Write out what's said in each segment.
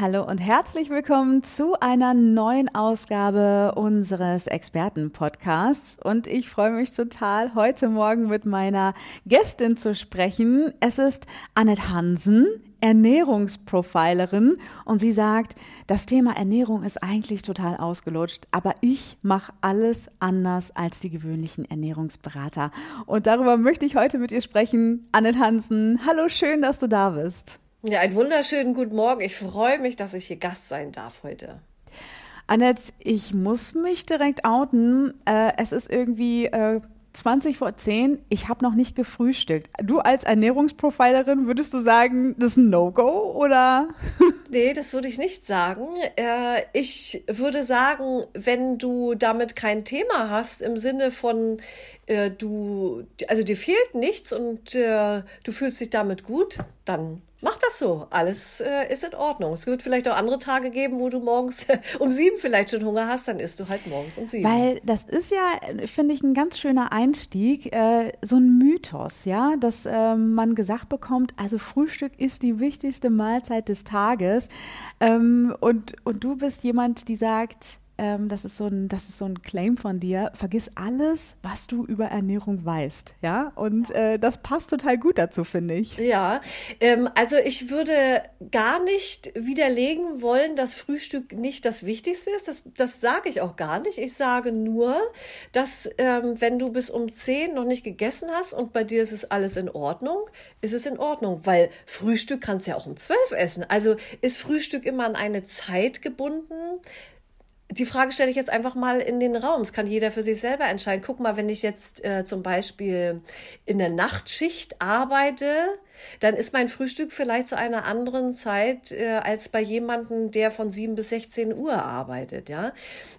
Hallo und herzlich willkommen zu einer neuen Ausgabe unseres Experten-Podcasts. Und ich freue mich total, heute Morgen mit meiner Gästin zu sprechen. Es ist Annette Hansen, Ernährungsprofilerin. Und sie sagt, das Thema Ernährung ist eigentlich total ausgelutscht, aber ich mache alles anders als die gewöhnlichen Ernährungsberater. Und darüber möchte ich heute mit ihr sprechen. Annette Hansen, hallo, schön, dass du da bist. Ja, einen wunderschönen guten Morgen. Ich freue mich, dass ich hier Gast sein darf heute. Annette, ich muss mich direkt outen. Äh, es ist irgendwie äh, 20 vor 10. Ich habe noch nicht gefrühstückt. Du als Ernährungsprofilerin, würdest du sagen, das ist ein No-Go oder? nee, das würde ich nicht sagen. Äh, ich würde sagen, wenn du damit kein Thema hast im Sinne von äh, du, also dir fehlt nichts und äh, du fühlst dich damit gut, dann Mach das so. Alles äh, ist in Ordnung. Es wird vielleicht auch andere Tage geben, wo du morgens um sieben vielleicht schon Hunger hast, dann isst du halt morgens um sieben. Weil das ist ja, finde ich, ein ganz schöner Einstieg, äh, so ein Mythos, ja, dass äh, man gesagt bekommt, also Frühstück ist die wichtigste Mahlzeit des Tages. Ähm, und, und du bist jemand, die sagt, ähm, das, ist so ein, das ist so ein Claim von dir, vergiss alles, was du über Ernährung weißt. Ja, und äh, das passt total gut dazu, finde ich. Ja, ähm, also ich würde gar nicht widerlegen wollen, dass Frühstück nicht das Wichtigste ist. Das, das sage ich auch gar nicht. Ich sage nur, dass ähm, wenn du bis um 10 noch nicht gegessen hast und bei dir ist es alles in Ordnung, ist es in Ordnung, weil Frühstück kannst du ja auch um 12 essen. Also ist Frühstück immer an eine Zeit gebunden die Frage stelle ich jetzt einfach mal in den Raum. Das kann jeder für sich selber entscheiden. Guck mal, wenn ich jetzt äh, zum Beispiel in der Nachtschicht arbeite, dann ist mein Frühstück vielleicht zu einer anderen Zeit äh, als bei jemandem, der von 7 bis 16 Uhr arbeitet. Ja,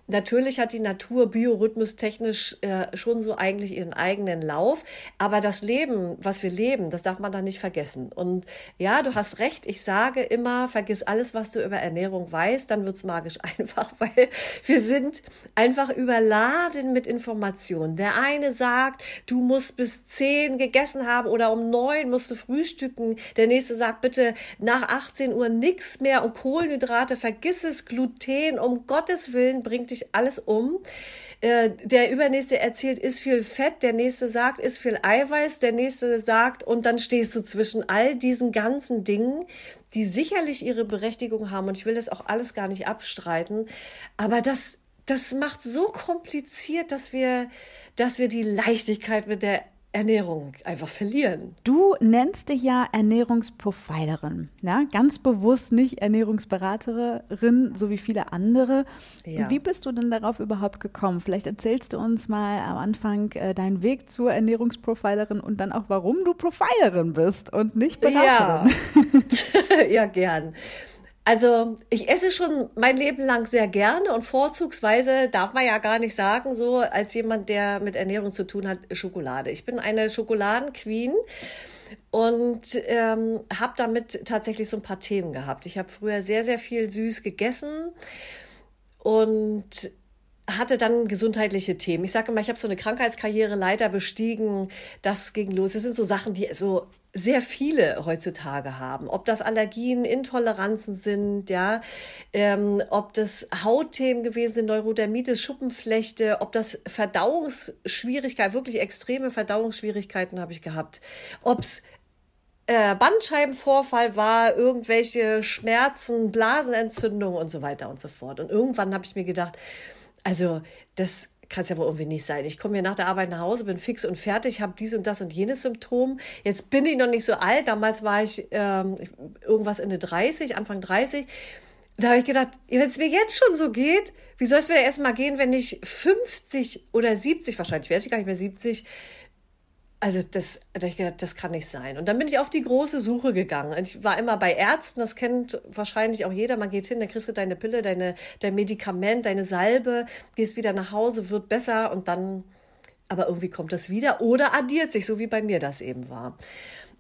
natürlich hat die Natur biorhythmustechnisch äh, schon so eigentlich ihren eigenen Lauf, aber das Leben, was wir leben, das darf man da nicht vergessen. Und ja, du hast recht. Ich sage immer, vergiss alles, was du über Ernährung weißt, dann wird's magisch einfach, weil wir sind einfach überladen mit Informationen. Der eine sagt, du musst bis 10 gegessen haben oder um 9 musst du frühstücken frühstücken. Der nächste sagt bitte nach 18 Uhr nichts mehr und Kohlenhydrate, vergiss es, Gluten, um Gottes Willen bringt dich alles um. Äh, der übernächste erzählt, ist viel Fett, der nächste sagt, ist viel Eiweiß, der nächste sagt, und dann stehst du zwischen all diesen ganzen Dingen, die sicherlich ihre Berechtigung haben, und ich will das auch alles gar nicht abstreiten, aber das, das macht so kompliziert, dass wir, dass wir die Leichtigkeit mit der Ernährung einfach verlieren. Du nennst dich ja Ernährungsprofilerin, ja? ganz bewusst nicht Ernährungsberaterin, so wie viele andere. Ja. Wie bist du denn darauf überhaupt gekommen? Vielleicht erzählst du uns mal am Anfang äh, deinen Weg zur Ernährungsprofilerin und dann auch, warum du Profilerin bist und nicht Beraterin. Ja, ja gern. Also ich esse schon mein Leben lang sehr gerne und vorzugsweise darf man ja gar nicht sagen, so als jemand, der mit Ernährung zu tun hat, Schokolade. Ich bin eine Schokoladenqueen und ähm, habe damit tatsächlich so ein paar Themen gehabt. Ich habe früher sehr, sehr viel süß gegessen und hatte dann gesundheitliche Themen. Ich sage immer, ich habe so eine Krankheitskarriere leider bestiegen. Das ging los. Das sind so Sachen, die so sehr viele heutzutage haben. Ob das Allergien, Intoleranzen sind, ja, ähm, ob das Hautthemen gewesen sind, Neurodermitis, Schuppenflechte, ob das Verdauungsschwierigkeiten, wirklich extreme Verdauungsschwierigkeiten habe ich gehabt. Ob's äh, Bandscheibenvorfall war, irgendwelche Schmerzen, Blasenentzündungen und so weiter und so fort. Und irgendwann habe ich mir gedacht, also das kann es ja wohl irgendwie nicht sein. Ich komme hier nach der Arbeit nach Hause, bin fix und fertig, habe dies und das und jenes Symptom. Jetzt bin ich noch nicht so alt. Damals war ich ähm, irgendwas Ende 30, Anfang 30. Da habe ich gedacht, wenn es mir jetzt schon so geht, wie soll es mir erst mal gehen, wenn ich 50 oder 70, wahrscheinlich werde ich gar nicht mehr 70, also das, das kann nicht sein. Und dann bin ich auf die große Suche gegangen. Ich war immer bei Ärzten, das kennt wahrscheinlich auch jeder. Man geht hin, dann kriegst du deine Pille, deine, dein Medikament, deine Salbe, gehst wieder nach Hause, wird besser und dann aber irgendwie kommt das wieder oder addiert sich, so wie bei mir das eben war.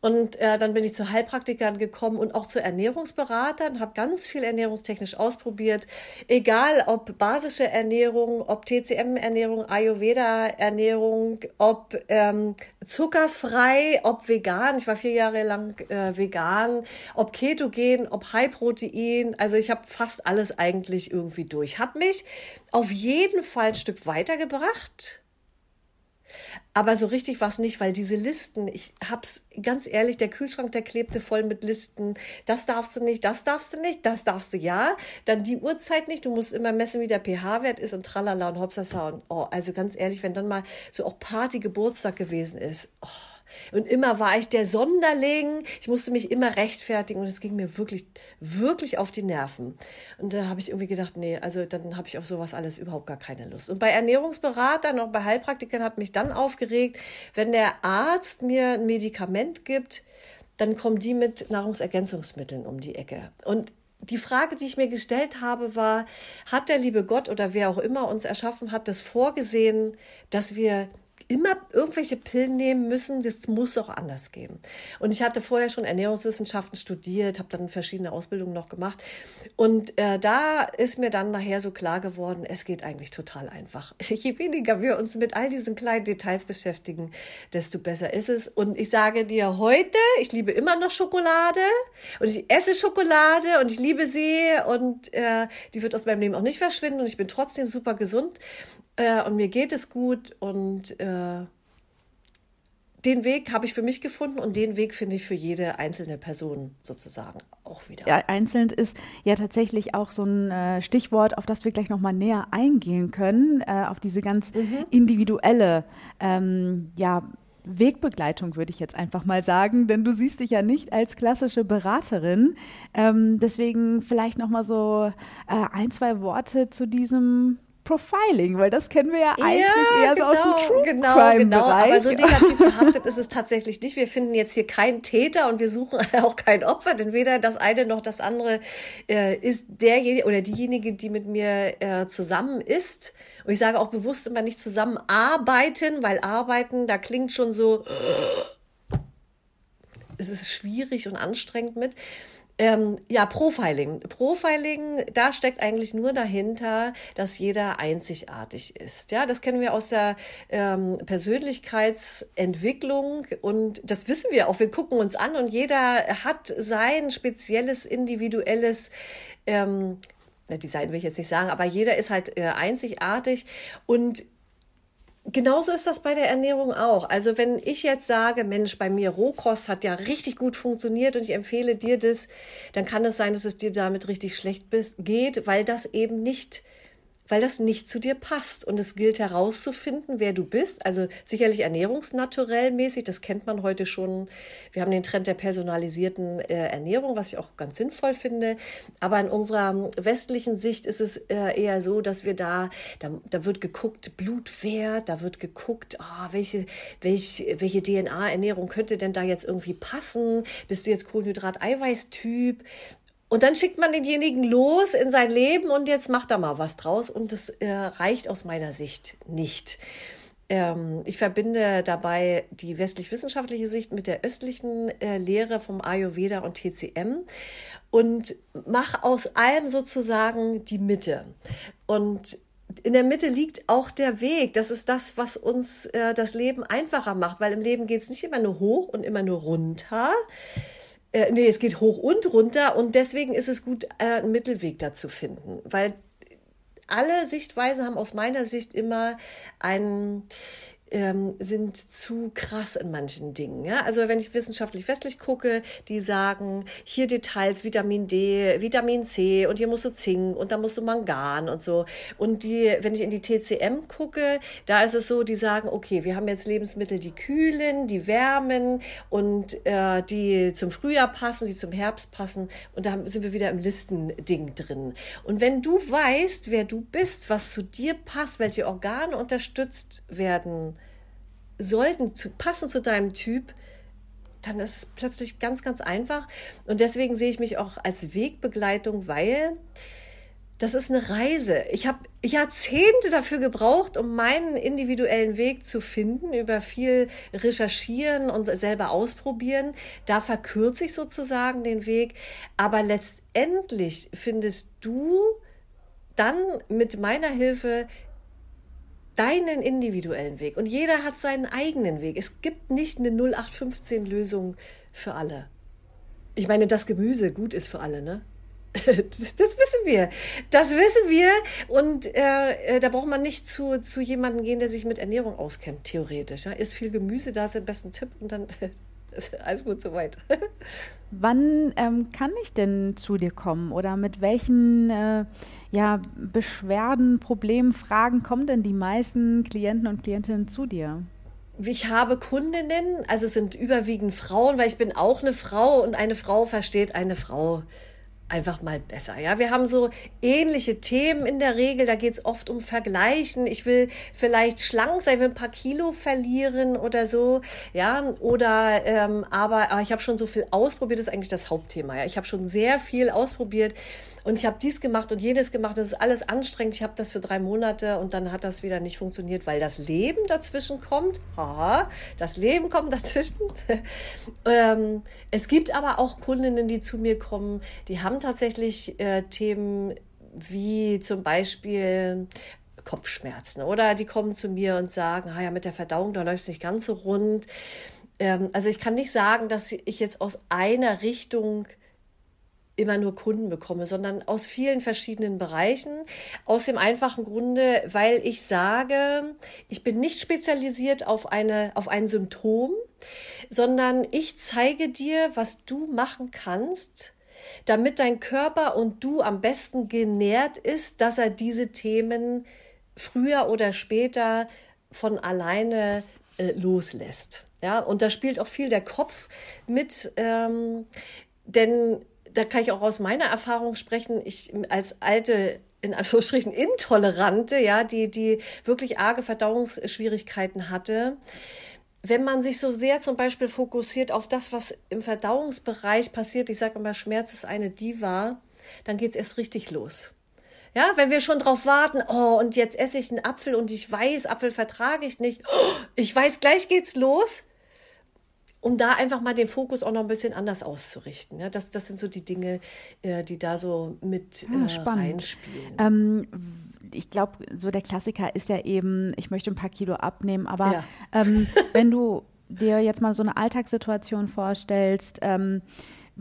Und äh, dann bin ich zu Heilpraktikern gekommen und auch zu Ernährungsberatern, habe ganz viel ernährungstechnisch ausprobiert. Egal ob basische Ernährung, ob TCM-Ernährung, Ayurveda-Ernährung, ob ähm, zuckerfrei, ob vegan. Ich war vier Jahre lang äh, vegan, ob ketogen, ob High-Protein. Also ich habe fast alles eigentlich irgendwie durch. Hat mich auf jeden Fall ein Stück weitergebracht aber so richtig war es nicht, weil diese Listen, ich hab's ganz ehrlich, der Kühlschrank, der klebte voll mit Listen. Das darfst du nicht, das darfst du nicht, das darfst du ja. Dann die Uhrzeit nicht, du musst immer messen, wie der pH-Wert ist und tralala und hopsasa und oh, also ganz ehrlich, wenn dann mal so auch Party Geburtstag gewesen ist, oh, und immer war ich der Sonderling. Ich musste mich immer rechtfertigen und es ging mir wirklich, wirklich auf die Nerven. Und da habe ich irgendwie gedacht, nee, also dann habe ich auf sowas alles überhaupt gar keine Lust. Und bei Ernährungsberatern, auch bei Heilpraktikern hat mich dann aufgeregt, wenn der Arzt mir ein Medikament gibt, dann kommen die mit Nahrungsergänzungsmitteln um die Ecke. Und die Frage, die ich mir gestellt habe, war, hat der liebe Gott oder wer auch immer uns erschaffen hat, das vorgesehen, dass wir immer irgendwelche Pillen nehmen müssen. Das muss auch anders gehen. Und ich hatte vorher schon Ernährungswissenschaften studiert, habe dann verschiedene Ausbildungen noch gemacht. Und äh, da ist mir dann nachher so klar geworden, es geht eigentlich total einfach. Je weniger wir uns mit all diesen kleinen Details beschäftigen, desto besser ist es. Und ich sage dir heute, ich liebe immer noch Schokolade und ich esse Schokolade und ich liebe sie und äh, die wird aus meinem Leben auch nicht verschwinden und ich bin trotzdem super gesund äh, und mir geht es gut und äh, den Weg habe ich für mich gefunden und den Weg finde ich für jede einzelne Person sozusagen auch wieder. Ja, einzeln ist ja tatsächlich auch so ein äh, Stichwort, auf das wir gleich nochmal näher eingehen können, äh, auf diese ganz mhm. individuelle, ähm, ja, Wegbegleitung, würde ich jetzt einfach mal sagen, denn du siehst dich ja nicht als klassische Beraterin. Ähm, deswegen vielleicht nochmal so äh, ein, zwei Worte zu diesem Profiling, weil das kennen wir ja eigentlich ja, eher genau, so aus dem genau, True genau, Crime genau. Bereich. Aber so negativ behaftet ist es tatsächlich nicht. Wir finden jetzt hier keinen Täter und wir suchen auch kein Opfer, denn weder das eine noch das andere äh, ist derjenige oder diejenige, die mit mir äh, zusammen ist. Und ich sage auch bewusst immer nicht zusammenarbeiten, weil arbeiten, da klingt schon so, es ist schwierig und anstrengend mit. Ähm, ja, Profiling. Profiling, da steckt eigentlich nur dahinter, dass jeder einzigartig ist. Ja, das kennen wir aus der ähm, Persönlichkeitsentwicklung und das wissen wir auch. Wir gucken uns an und jeder hat sein spezielles, individuelles ähm, Design will ich jetzt nicht sagen, aber jeder ist halt äh, einzigartig und Genauso ist das bei der Ernährung auch. Also wenn ich jetzt sage, Mensch, bei mir Rohkost hat ja richtig gut funktioniert und ich empfehle dir das, dann kann es sein, dass es dir damit richtig schlecht geht, weil das eben nicht weil das nicht zu dir passt. Und es gilt herauszufinden, wer du bist. Also sicherlich ernährungsnaturell mäßig, das kennt man heute schon. Wir haben den Trend der personalisierten äh, Ernährung, was ich auch ganz sinnvoll finde. Aber in unserer westlichen Sicht ist es äh, eher so, dass wir da, da, da wird geguckt, Blutwert, da wird geguckt, oh, welche, welche, welche DNA-Ernährung könnte denn da jetzt irgendwie passen? Bist du jetzt Kohlenhydrat-Eiweiß-Typ? Und dann schickt man denjenigen los in sein Leben und jetzt macht er mal was draus. Und das äh, reicht aus meiner Sicht nicht. Ähm, ich verbinde dabei die westlich-wissenschaftliche Sicht mit der östlichen äh, Lehre vom Ayurveda und TCM und mache aus allem sozusagen die Mitte. Und in der Mitte liegt auch der Weg. Das ist das, was uns äh, das Leben einfacher macht, weil im Leben geht es nicht immer nur hoch und immer nur runter, äh, nee, es geht hoch und runter und deswegen ist es gut, äh, einen Mittelweg da zu finden, weil alle Sichtweisen haben aus meiner Sicht immer einen ähm, sind zu krass in manchen Dingen. Ja? Also wenn ich wissenschaftlich westlich gucke, die sagen, hier Details, Vitamin D, Vitamin C und hier musst du Zink und da musst du Mangan und so. Und die, wenn ich in die TCM gucke, da ist es so, die sagen, okay, wir haben jetzt Lebensmittel, die kühlen, die wärmen und äh, die zum Frühjahr passen, die zum Herbst passen. Und da sind wir wieder im Listending drin. Und wenn du weißt, wer du bist, was zu dir passt, welche Organe unterstützt werden, sollten zu, passen zu deinem Typ, dann ist es plötzlich ganz, ganz einfach. Und deswegen sehe ich mich auch als Wegbegleitung, weil, das ist eine Reise. Ich habe Jahrzehnte dafür gebraucht, um meinen individuellen Weg zu finden, über viel recherchieren und selber ausprobieren. Da verkürze ich sozusagen den Weg. Aber letztendlich findest du dann mit meiner Hilfe deinen individuellen Weg. Und jeder hat seinen eigenen Weg. Es gibt nicht eine 0815-Lösung für alle. Ich meine, das Gemüse gut ist für alle, ne? Das, wissen wir. Das wissen wir. Und äh, äh, da braucht man nicht zu, zu jemandem gehen, der sich mit Ernährung auskennt, theoretisch. Ja? Ist viel Gemüse, da ist der beste Tipp und dann alles gut soweit. Wann ähm, kann ich denn zu dir kommen oder mit welchen äh, ja, Beschwerden, Problemen, Fragen kommen denn die meisten Klienten und Klientinnen zu dir? ich habe Kundinnen, also sind überwiegend Frauen, weil ich bin auch eine Frau und eine Frau versteht eine Frau einfach mal besser. Ja, wir haben so ähnliche Themen in der Regel. Da geht es oft um Vergleichen. Ich will vielleicht schlank sein, will ein paar Kilo verlieren oder so. Ja, oder ähm, aber, aber ich habe schon so viel ausprobiert. Das ist eigentlich das Hauptthema. Ja, ich habe schon sehr viel ausprobiert und ich habe dies gemacht und jenes gemacht. Das ist alles anstrengend. Ich habe das für drei Monate und dann hat das wieder nicht funktioniert, weil das Leben dazwischen kommt. Haha, das Leben kommt dazwischen. ähm, es gibt aber auch Kundinnen, die zu mir kommen, die haben tatsächlich äh, Themen wie zum Beispiel Kopfschmerzen oder die kommen zu mir und sagen, ah ja, mit der Verdauung, da läuft es nicht ganz so rund. Ähm, also ich kann nicht sagen, dass ich jetzt aus einer Richtung immer nur Kunden bekomme, sondern aus vielen verschiedenen Bereichen. Aus dem einfachen Grunde, weil ich sage, ich bin nicht spezialisiert auf, eine, auf ein Symptom, sondern ich zeige dir, was du machen kannst, damit dein Körper und du am besten genährt ist, dass er diese Themen früher oder später von alleine äh, loslässt. Ja, und da spielt auch viel der Kopf mit, ähm, denn da kann ich auch aus meiner Erfahrung sprechen. Ich als alte in Anführungsstrichen Intolerante, ja, die, die wirklich arge Verdauungsschwierigkeiten hatte. Wenn man sich so sehr zum Beispiel fokussiert auf das, was im Verdauungsbereich passiert, ich sage immer, Schmerz ist eine Diva, dann geht es erst richtig los. Ja, wenn wir schon drauf warten, oh, und jetzt esse ich einen Apfel und ich weiß, Apfel vertrage ich nicht. Oh, ich weiß, gleich geht's los um da einfach mal den Fokus auch noch ein bisschen anders auszurichten. Ja, das, das sind so die Dinge, äh, die da so mit ah, äh, reinspielen. Ähm, ich glaube, so der Klassiker ist ja eben, ich möchte ein paar Kilo abnehmen, aber ja. ähm, wenn du dir jetzt mal so eine Alltagssituation vorstellst, ähm,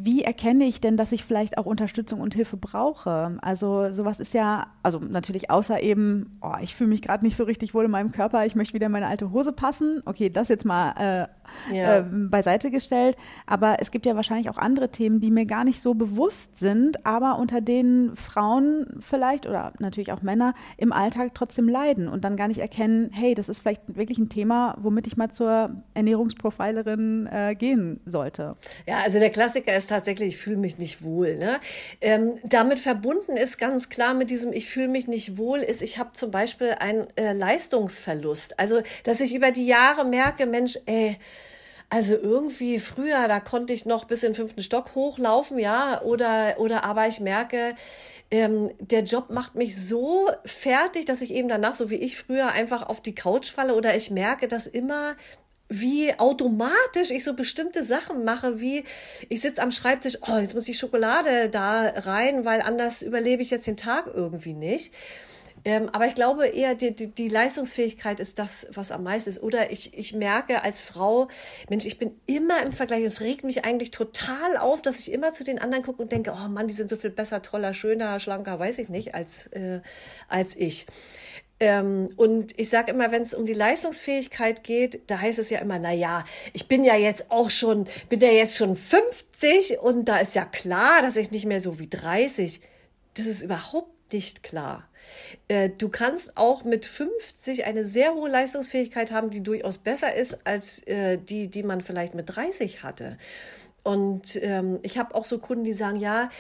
wie erkenne ich denn, dass ich vielleicht auch Unterstützung und Hilfe brauche? Also sowas ist ja, also natürlich außer eben, oh, ich fühle mich gerade nicht so richtig wohl in meinem Körper, ich möchte wieder in meine alte Hose passen. Okay, das jetzt mal äh, ja. äh, beiseite gestellt. Aber es gibt ja wahrscheinlich auch andere Themen, die mir gar nicht so bewusst sind, aber unter denen Frauen vielleicht oder natürlich auch Männer im Alltag trotzdem leiden und dann gar nicht erkennen, hey, das ist vielleicht wirklich ein Thema, womit ich mal zur Ernährungsprofilerin äh, gehen sollte. Ja, also der Klassiker ist tatsächlich, ich fühle mich nicht wohl. Ne? Ähm, damit verbunden ist ganz klar mit diesem, ich fühle mich nicht wohl, ist, ich habe zum Beispiel einen äh, Leistungsverlust. Also, dass ich über die Jahre merke, Mensch, ey, also irgendwie früher, da konnte ich noch bis in den fünften Stock hochlaufen, ja, oder, oder aber ich merke, ähm, der Job macht mich so fertig, dass ich eben danach, so wie ich früher, einfach auf die Couch falle oder ich merke, dass immer wie automatisch ich so bestimmte Sachen mache, wie ich sitze am Schreibtisch, oh, jetzt muss ich Schokolade da rein, weil anders überlebe ich jetzt den Tag irgendwie nicht. Ähm, aber ich glaube eher, die, die, die, Leistungsfähigkeit ist das, was am meisten ist. Oder ich, ich merke als Frau, Mensch, ich bin immer im Vergleich. Es regt mich eigentlich total auf, dass ich immer zu den anderen gucke und denke, oh Mann, die sind so viel besser, toller, schöner, schlanker, weiß ich nicht, als, äh, als ich. Ähm, und ich sage immer, wenn es um die Leistungsfähigkeit geht, da heißt es ja immer, na ja, ich bin ja jetzt auch schon, bin ja jetzt schon 50 und da ist ja klar, dass ich nicht mehr so wie 30. Das ist überhaupt nicht klar. Äh, du kannst auch mit 50 eine sehr hohe Leistungsfähigkeit haben, die durchaus besser ist als äh, die, die man vielleicht mit 30 hatte. Und ähm, ich habe auch so Kunden, die sagen, ja,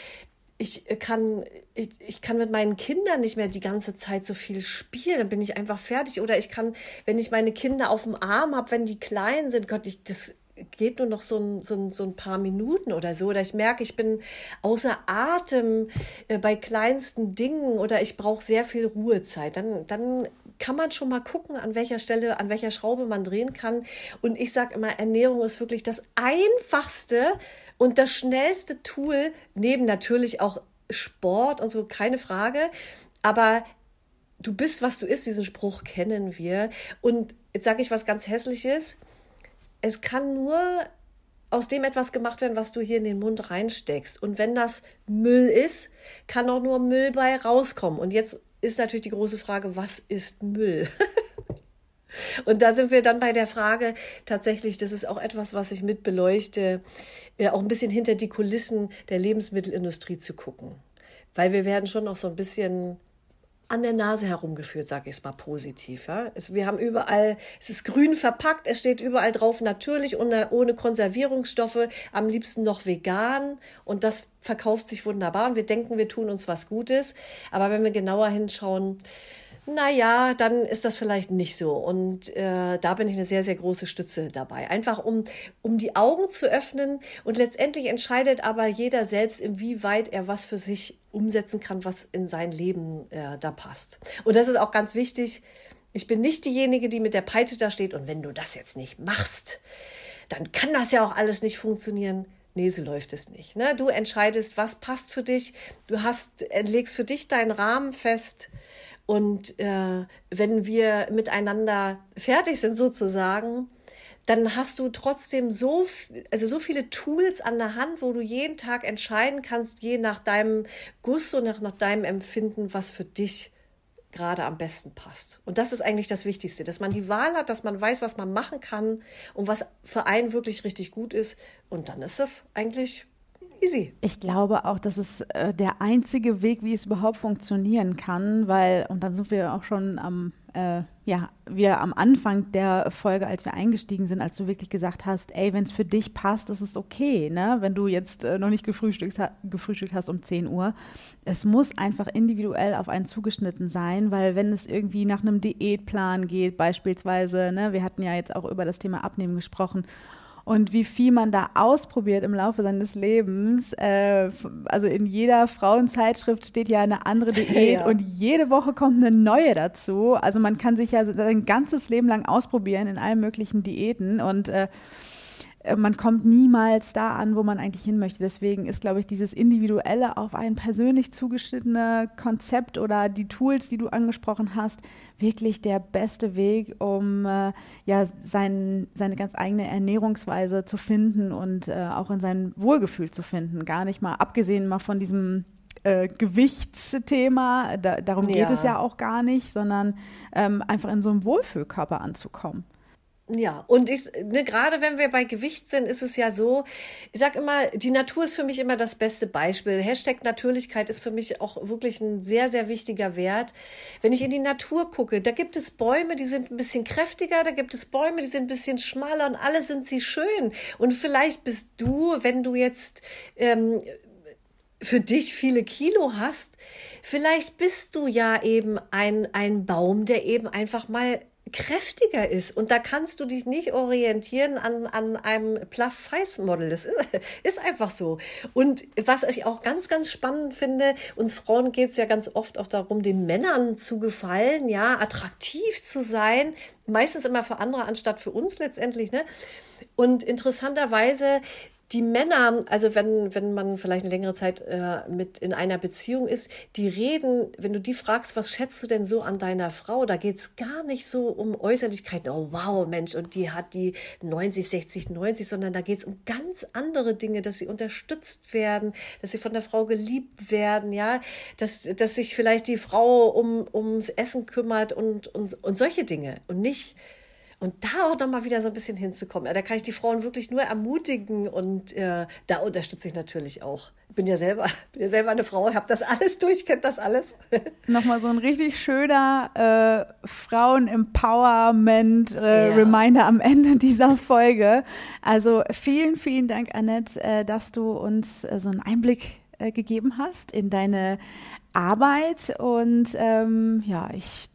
ich kann, ich, ich kann mit meinen Kindern nicht mehr die ganze Zeit so viel spielen, dann bin ich einfach fertig. Oder ich kann, wenn ich meine Kinder auf dem Arm habe, wenn die klein sind, Gott, ich, das geht nur noch so ein, so ein, so ein paar Minuten oder so. Oder ich merke, ich bin außer Atem äh, bei kleinsten Dingen oder ich brauche sehr viel Ruhezeit. Dann, dann kann man schon mal gucken, an welcher Stelle, an welcher Schraube man drehen kann. Und ich sage immer, Ernährung ist wirklich das einfachste und das schnellste Tool, neben natürlich auch Sport und so, keine Frage. Aber du bist, was du isst, diesen Spruch kennen wir. Und jetzt sage ich was ganz Hässliches. Es kann nur aus dem etwas gemacht werden, was du hier in den Mund reinsteckst. Und wenn das Müll ist, kann auch nur Müll bei rauskommen. Und jetzt ist natürlich die große Frage, was ist Müll? Und da sind wir dann bei der Frage, tatsächlich, das ist auch etwas, was ich mit beleuchte, äh, auch ein bisschen hinter die Kulissen der Lebensmittelindustrie zu gucken. Weil wir werden schon noch so ein bisschen an der Nase herumgeführt, sage ich es mal positiv. Ja? Es, wir haben überall, es ist grün verpackt, es steht überall drauf natürlich ohne, ohne Konservierungsstoffe, am liebsten noch vegan und das verkauft sich wunderbar und wir denken, wir tun uns was Gutes. Aber wenn wir genauer hinschauen, naja, dann ist das vielleicht nicht so. Und äh, da bin ich eine sehr, sehr große Stütze dabei. Einfach um, um die Augen zu öffnen und letztendlich entscheidet aber jeder selbst, inwieweit er was für sich umsetzen kann, was in sein Leben äh, da passt. Und das ist auch ganz wichtig. Ich bin nicht diejenige, die mit der Peitsche da steht und wenn du das jetzt nicht machst, dann kann das ja auch alles nicht funktionieren. Nee, so läuft es nicht. Ne? Du entscheidest, was passt für dich. Du hast, legst für dich deinen Rahmen fest und äh, wenn wir miteinander fertig sind sozusagen, dann hast du trotzdem so, also so viele Tools an der Hand, wo du jeden Tag entscheiden kannst, je nach deinem Guss und nach, nach deinem Empfinden, was für dich gerade am besten passt. Und das ist eigentlich das Wichtigste, dass man die Wahl hat, dass man weiß, was man machen kann und was für einen wirklich richtig gut ist. Und dann ist das eigentlich easy. Ich glaube auch, das ist äh, der einzige Weg, wie es überhaupt funktionieren kann, weil, und dann sind wir auch schon am, äh, ja, wir am Anfang der Folge, als wir eingestiegen sind, als du wirklich gesagt hast, ey, wenn es für dich passt, ist es okay, ne? Wenn du jetzt äh, noch nicht gefrühstückt, gefrühstückt hast um 10 Uhr. Es muss einfach individuell auf einen zugeschnitten sein, weil wenn es irgendwie nach einem Diätplan geht, beispielsweise, ne, wir hatten ja jetzt auch über das Thema Abnehmen gesprochen, und wie viel man da ausprobiert im Laufe seines Lebens. Äh, also in jeder Frauenzeitschrift steht ja eine andere Diät ja. und jede Woche kommt eine neue dazu. Also man kann sich ja sein ganzes Leben lang ausprobieren in allen möglichen Diäten und äh, man kommt niemals da an, wo man eigentlich hin möchte. Deswegen ist, glaube ich, dieses individuelle auf ein persönlich zugeschnittene Konzept oder die Tools, die du angesprochen hast, wirklich der beste Weg, um äh, ja sein, seine ganz eigene Ernährungsweise zu finden und äh, auch in sein Wohlgefühl zu finden. Gar nicht mal abgesehen mal von diesem äh, Gewichtsthema, da, darum geht ja. es ja auch gar nicht, sondern ähm, einfach in so einem Wohlfühlkörper anzukommen. Ja, und ich, ne, gerade wenn wir bei Gewicht sind, ist es ja so, ich sag immer, die Natur ist für mich immer das beste Beispiel. Hashtag Natürlichkeit ist für mich auch wirklich ein sehr, sehr wichtiger Wert. Wenn ich in die Natur gucke, da gibt es Bäume, die sind ein bisschen kräftiger, da gibt es Bäume, die sind ein bisschen schmaler und alle sind sie schön. Und vielleicht bist du, wenn du jetzt ähm, für dich viele Kilo hast, vielleicht bist du ja eben ein, ein Baum, der eben einfach mal kräftiger ist. Und da kannst du dich nicht orientieren an, an einem Plus-Size-Model. Das ist, ist einfach so. Und was ich auch ganz, ganz spannend finde, uns Frauen geht es ja ganz oft auch darum, den Männern zu gefallen, ja, attraktiv zu sein. Meistens immer für andere anstatt für uns letztendlich. Ne? Und interessanterweise die Männer, also wenn, wenn man vielleicht eine längere Zeit äh, mit in einer Beziehung ist, die reden, wenn du die fragst, was schätzt du denn so an deiner Frau, da geht's gar nicht so um Äußerlichkeiten, oh wow, Mensch, und die hat die 90, 60, 90, sondern da geht's um ganz andere Dinge, dass sie unterstützt werden, dass sie von der Frau geliebt werden, ja, dass, dass sich vielleicht die Frau um, ums Essen kümmert und, und, und solche Dinge und nicht und da auch nochmal wieder so ein bisschen hinzukommen. Da kann ich die Frauen wirklich nur ermutigen und äh, da unterstütze ich natürlich auch. Ich bin ja selber, bin ja selber eine Frau, habe das alles durch, kennt das alles. Nochmal so ein richtig schöner äh, Frauen-Empowerment-Reminder äh, ja. am Ende dieser Folge. Also vielen, vielen Dank, Annette, äh, dass du uns äh, so einen Einblick äh, gegeben hast in deine Arbeit. Und ähm, ja, ich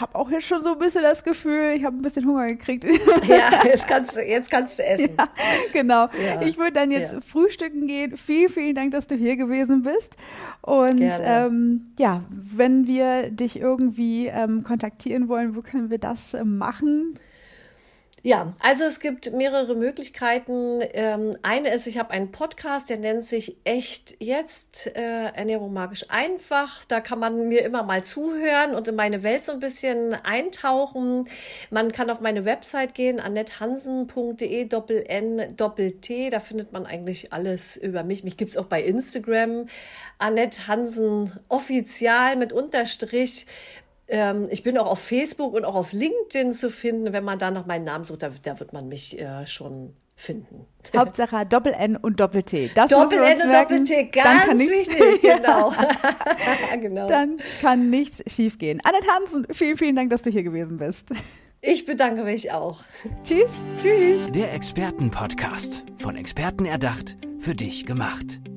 habe auch jetzt schon so ein bisschen das Gefühl, ich habe ein bisschen Hunger gekriegt. Ja, jetzt kannst du, jetzt kannst du essen. Ja, genau. Ja. Ich würde dann jetzt Ja. frühstücken gehen. Vielen, vielen Dank, dass du hier gewesen bist. Und ähm, ja, wenn wir dich irgendwie ähm, kontaktieren wollen, wo können wir das ähm, machen? Ja, also es gibt mehrere Möglichkeiten. Ähm, eine ist, ich habe einen Podcast, der nennt sich Echt jetzt äh, Ernährung magisch einfach. Da kann man mir immer mal zuhören und in meine Welt so ein bisschen eintauchen. Man kann auf meine Website gehen, annethansen.de, doppel N, doppel T. Da findet man eigentlich alles über mich. Mich gibt's auch bei Instagram. Annette Hansen offizial mit Unterstrich. Ähm, ich bin auch auf Facebook und auch auf LinkedIn zu finden. Wenn man da nach meinem Namen sucht, da, da wird man mich äh, schon finden. Hauptsache Doppel N und Doppel T. Das Doppel müssen wir uns N und merken. Doppel T, Dann ganz kann nichts- wichtig, genau. genau. Dann kann nichts schiefgehen. Annette Hansen, vielen, vielen Dank, dass du hier gewesen bist. Ich bedanke mich auch. Tschüss. Tschüss. Der Expertenpodcast. Von Experten erdacht, für dich gemacht.